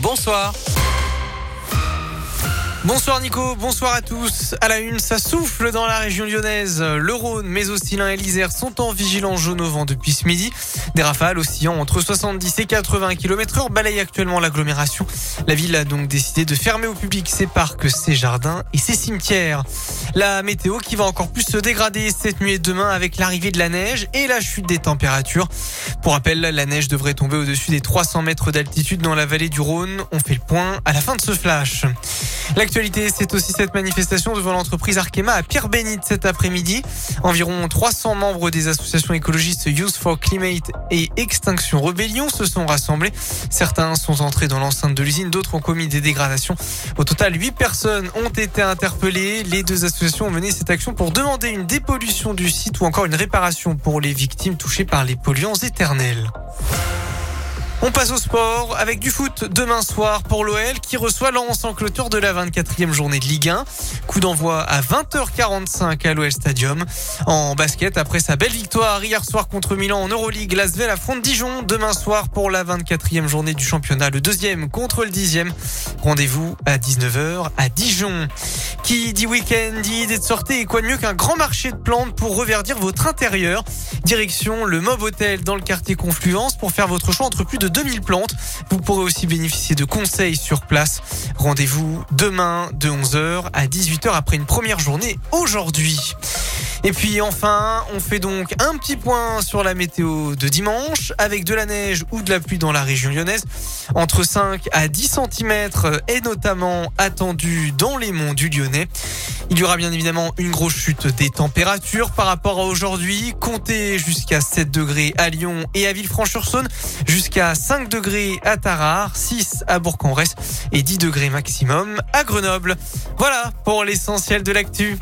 bonsoir. Bonsoir Nico, bonsoir à tous. À la une, ça souffle dans la région lyonnaise. Le Rhône, mais aussi l'Ain et l'Isère sont en vigilance jaune au vent depuis ce midi. Des rafales oscillant entre 70 et 80 km heure balayent actuellement l'agglomération. La ville a donc décidé de fermer au public ses parcs, ses jardins et ses cimetières. La météo qui va encore plus se dégrader cette nuit et demain avec l'arrivée de la neige et la chute des températures. Pour rappel, la neige devrait tomber au-dessus des 300 mètres d'altitude dans la vallée du Rhône. On fait le point à la fin de ce flash. L'actualité, c'est aussi cette manifestation devant l'entreprise Arkema à Pierre-Bénite cet après-midi. Environ 300 membres des associations écologistes Youth for Climate et Extinction Rebellion se sont rassemblés. Certains sont entrés dans l'enceinte de l'usine, d'autres ont commis des dégradations. Au total, 8 personnes ont été interpellées. Les deux associations ont mené cette action pour demander une dépollution du site ou encore une réparation pour les victimes touchées par les polluants éternels. On passe au sport avec du foot demain soir pour l'OL qui reçoit Lens en clôture de la 24e journée de Ligue 1. Coup d'envoi à 20h45 à l'OL Stadium. En basket, après sa belle victoire hier soir contre Milan en Euroleague, Lasvel affronte Dijon demain soir pour la 24e journée du championnat. Le deuxième contre le dixième. Rendez-vous à 19h à Dijon. Qui dit week-end dit idée de sortie et quoi de mieux qu'un grand marché de plantes pour reverdir votre intérieur. Direction le Mob Hotel dans le quartier Confluence pour faire votre choix entre plus de 2000 plantes. Vous pourrez aussi bénéficier de conseils sur place. Rendez-vous demain de 11h à 18h après une première journée aujourd'hui. Et puis enfin, on fait donc un petit point sur la météo de dimanche avec de la neige ou de la pluie dans la région lyonnaise. Entre 5 à 10 cm est notamment attendu dans les monts du Lyonnais. Il y aura bien évidemment une grosse chute des températures par rapport à aujourd'hui. Comptez jusqu'à 7 degrés à Lyon et à Villefranche-sur-Saône, jusqu'à 5 degrés à Tarare, 6 à Bourg-en-Bresse et 10 degrés maximum à Grenoble. Voilà pour l'essentiel de l'actu.